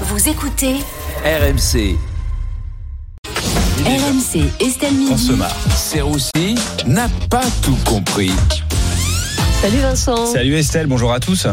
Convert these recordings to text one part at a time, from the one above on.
Vous écoutez RMC. RMC Estelle On Midi. se marre. Serroussi n'a pas tout compris. Salut Vincent. Salut Estelle, bonjour à tous.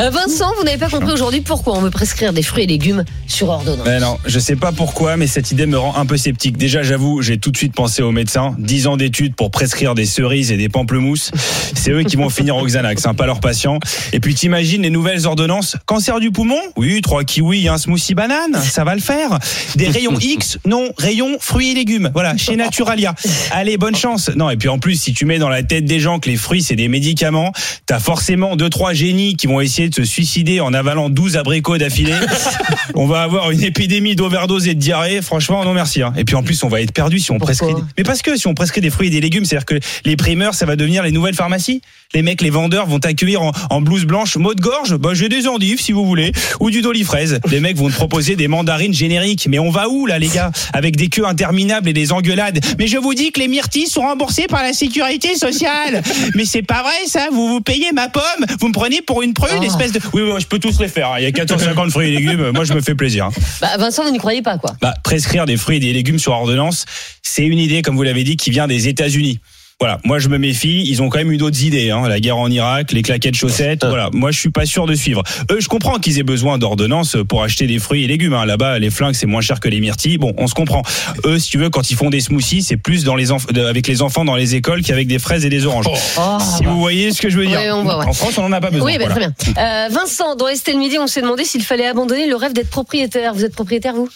Euh, Vincent, vous n'avez pas compris aujourd'hui pourquoi on veut prescrire des fruits et légumes sur ordonnance. Ben non, je sais pas pourquoi, mais cette idée me rend un peu sceptique. Déjà, j'avoue, j'ai tout de suite pensé aux médecins. 10 ans d'études pour prescrire des cerises et des pamplemousses. C'est eux qui vont finir au Xanax, hein, pas leurs patients. Et puis t'imagines les nouvelles ordonnances? Cancer du poumon? Oui, trois kiwis un smoothie banane, ça va le faire. Des rayons X? Non, rayons fruits et légumes. Voilà, chez Naturalia. Allez, bonne chance. Non, et puis en plus, si tu mets dans la tête des gens que les fruits c'est des médicaments, t'as forcément deux trois génies qui vont essayer de se suicider en avalant 12 abricots d'affilée. on va avoir une épidémie d'overdose et de diarrhée. Franchement, non merci. hein. Et puis en plus, on va être perdu si on Pourquoi prescrit. des- Mais parce que si on prescrit des fruits et des légumes, c'est-à-dire que les primeurs, ça va devenir les nouvelles pharmacies. Les mecs, les vendeurs vont t'accueillir en, en blouse blanche, mot de gorge. Bah, j'ai des endives si vous voulez, ou du dolifraise. Les mecs vont te proposer des mandarines génériques. Mais on va où là, les gars Avec des queues interminables et des engueulades? Mais je vous dis que les myrtilles sont remboursées par la sécurité sociale. Mais c'est pas vrai ça. Vous vous payez ma pomme. Vous me prenez pour une prune. Espèce de. Oui, oui, je peux tous les faire. hein. Il y a 14,50 fruits et légumes. Moi, je me fais plaisir. hein. Bah, Vincent, vous n'y croyez pas quoi Bah, prescrire des fruits et des légumes sur ordonnance, c'est une idée, comme vous l'avez dit, qui vient des États-Unis. Voilà, moi je me méfie. Ils ont quand même eu d'autres idées, hein. la guerre en Irak, les claquettes chaussettes. Voilà, moi je suis pas sûr de suivre. Eux, je comprends qu'ils aient besoin d'ordonnances pour acheter des fruits et légumes. hein. Là-bas, les flingues c'est moins cher que les myrtilles. Bon, on se comprend. Eux, si tu veux, quand ils font des smoothies, c'est plus dans les avec les enfants dans les écoles qu'avec des fraises et des oranges. Oh. Si vous voyez ce que je veux dire. Ouais, on voit, ouais. En France, on en a pas besoin. Oui, bah, Voilà. très bien. Euh, Vincent, dans Estelle Midi, on s'est demandé s'il fallait abandonner le rêve d'être propriétaire. Vous êtes propriétaire, vous?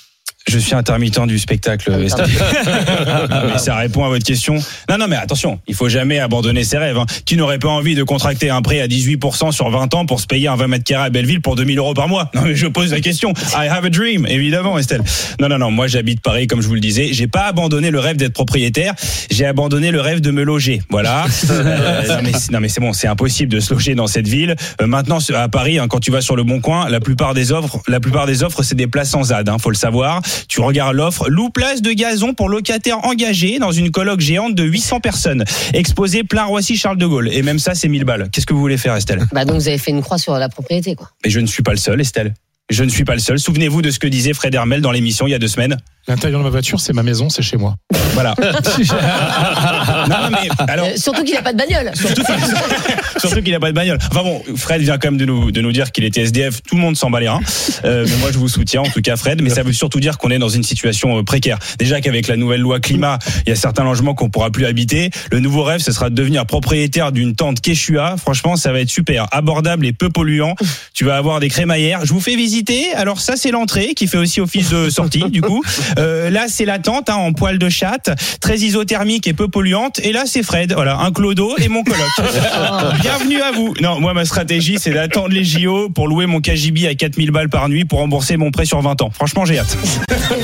Je suis intermittent du spectacle. Ah mais ça répond à votre question. Non, non, mais attention, il faut jamais abandonner ses rêves. hein. Qui n'aurait pas envie de contracter un prêt à 18% sur 20 ans pour se payer un 20 mètres carrés à Belleville pour 2000 euros par mois? Non, mais je pose la question. I have a dream, évidemment, Estelle. Non, non, non, moi j'habite Paris, comme je vous le disais. J'ai pas abandonné le rêve d'être propriétaire. J'ai abandonné le rêve de me loger. Voilà. Euh, non, mais, c'est- non, mais c'est bon, c'est impossible de se loger dans cette ville. Euh, maintenant, à Paris, hein, quand tu vas sur le Bon Coin, la plupart des offres, la plupart des offres, c'est des places sans ZAD. Hein, faut le savoir. Tu regardes l'offre, loue place de gazon pour locataires engagés dans une coloc géante de 800 personnes, exposée plein Roissy Charles de Gaulle. Et même ça, c'est 1000 balles. Qu'est-ce que vous voulez faire, Estelle Bah donc vous avez fait une croix sur la propriété, quoi. Mais je ne suis pas le seul, Estelle. Je ne suis pas le seul. Souvenez-vous de ce que disait Fred Hermel dans l'émission il y a deux semaines. L'intérieur de ma voiture, c'est ma maison, c'est chez moi. Voilà. non, non, mais alors. Euh, surtout qu'il n'a pas de bagnole. Surtout qu'il surtout qu'il a pas de bagnole. Enfin bon, Fred vient quand même de nous, de nous dire qu'il était SDF. Tout le monde s'en bat les reins. Euh, mais moi, je vous soutiens, en tout cas, Fred. Mais ça veut surtout dire qu'on est dans une situation euh, précaire. Déjà qu'avec la nouvelle loi climat, il y a certains logements qu'on pourra plus habiter. Le nouveau rêve, ce sera de devenir propriétaire d'une tente Quechua. Franchement, ça va être super. Abordable et peu polluant. Tu vas avoir des crémaillères. Je vous fais visiter. Alors ça, c'est l'entrée qui fait aussi office de sortie, du coup. Euh, là, c'est la tente hein, en poil de chatte, très isothermique et peu polluante. Et là, c'est Fred. Voilà, un clodo et mon coloc. Bienvenue à vous. Non, moi, ma stratégie, c'est d'attendre les JO pour louer mon KGB à 4000 balles par nuit pour rembourser mon prêt sur 20 ans. Franchement, j'ai hâte.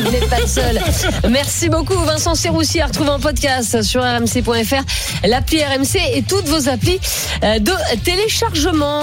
Vous n'êtes pas le seul. Merci beaucoup, Vincent Serroussi, à retrouver en podcast sur rmc.fr, l'appli RMC et toutes vos applis euh, de téléchargement.